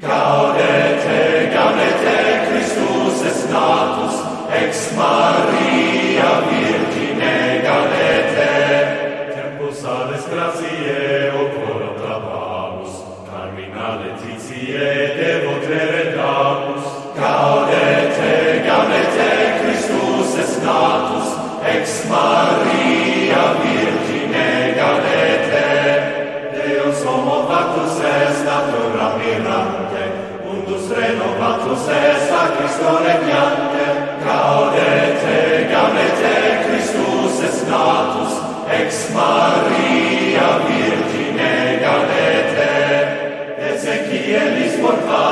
Gaudete, gaudete, Christus es natus, ex Maria Virgine gaudete. Tempus ades gratiae occora trabamus, carmina letitiae devo damus. Gaudete, gaudete, Christus es natus, ex Maria Virgine mirante, mundus renovatus est a Christo regnante. Gaudete, gaudete, Christus est natus, ex Maria Virgine gaudete, Ezechielis mortal,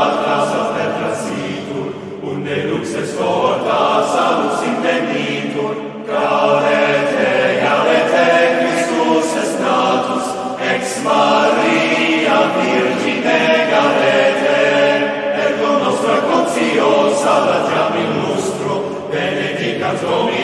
God's only